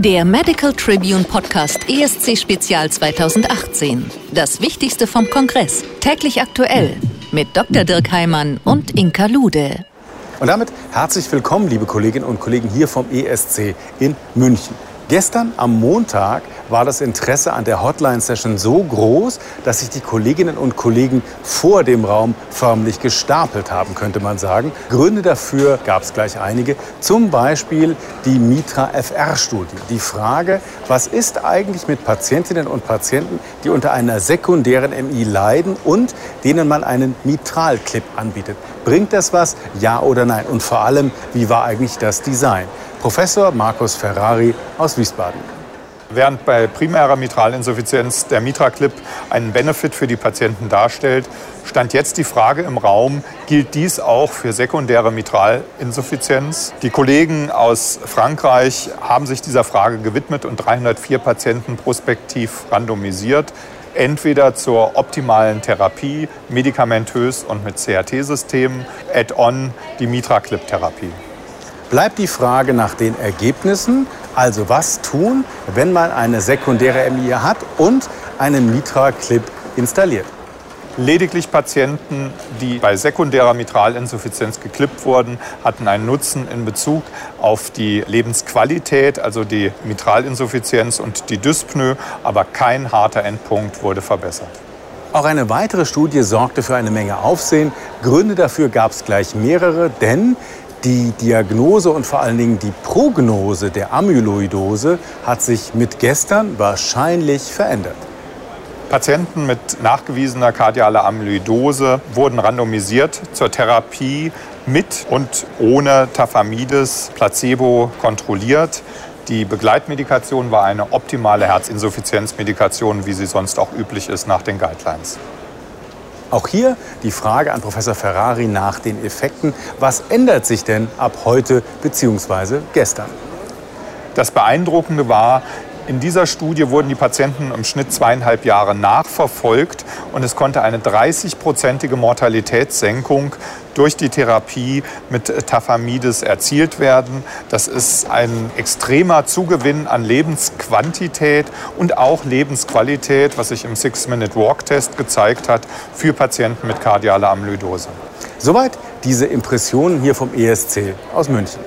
Der Medical Tribune Podcast ESC Spezial 2018. Das Wichtigste vom Kongress. Täglich aktuell. Mit Dr. Dirk Heimann und Inka Lude. Und damit herzlich willkommen, liebe Kolleginnen und Kollegen hier vom ESC in München. Gestern am Montag war das Interesse an der Hotline-Session so groß, dass sich die Kolleginnen und Kollegen vor dem Raum förmlich gestapelt haben, könnte man sagen. Gründe dafür gab es gleich einige. Zum Beispiel die Mitra-FR-Studie. Die Frage, was ist eigentlich mit Patientinnen und Patienten, die unter einer sekundären MI leiden und denen man einen Mitral-Clip anbietet? Bringt das was? Ja oder nein? Und vor allem, wie war eigentlich das Design? Professor Markus Ferrari aus Wiesbaden. Während bei primärer Mitralinsuffizienz der Mitra-Clip einen Benefit für die Patienten darstellt, stand jetzt die Frage im Raum, gilt dies auch für sekundäre Mitralinsuffizienz? Die Kollegen aus Frankreich haben sich dieser Frage gewidmet und 304 Patienten prospektiv randomisiert entweder zur optimalen Therapie, medikamentös und mit CRT-Systemen, add-on die Mitra-Clip-Therapie bleibt die Frage nach den Ergebnissen. Also was tun, wenn man eine sekundäre MI hat und einen Mitra-Clip installiert. Lediglich Patienten, die bei sekundärer Mitralinsuffizienz geklippt wurden, hatten einen Nutzen in Bezug auf die Lebensqualität, also die Mitralinsuffizienz und die Dyspnoe, aber kein harter Endpunkt wurde verbessert. Auch eine weitere Studie sorgte für eine Menge Aufsehen. Gründe dafür gab es gleich mehrere, denn die Diagnose und vor allen Dingen die Prognose der Amyloidose hat sich mit gestern wahrscheinlich verändert. Patienten mit nachgewiesener kardialer Amyloidose wurden randomisiert zur Therapie mit und ohne Tafamidis Placebo kontrolliert. Die Begleitmedikation war eine optimale Herzinsuffizienzmedikation, wie sie sonst auch üblich ist nach den Guidelines. Auch hier die Frage an Professor Ferrari nach den Effekten. Was ändert sich denn ab heute bzw. gestern? Das Beeindruckende war, in dieser Studie wurden die Patienten im Schnitt zweieinhalb Jahre nachverfolgt und es konnte eine 30-prozentige Mortalitätssenkung durch die Therapie mit Tafamidis erzielt werden. Das ist ein extremer Zugewinn an Lebensquantität und auch Lebensqualität, was sich im Six-Minute-Walk-Test gezeigt hat für Patienten mit kardialer Amyloidose. Soweit diese Impressionen hier vom ESC aus München.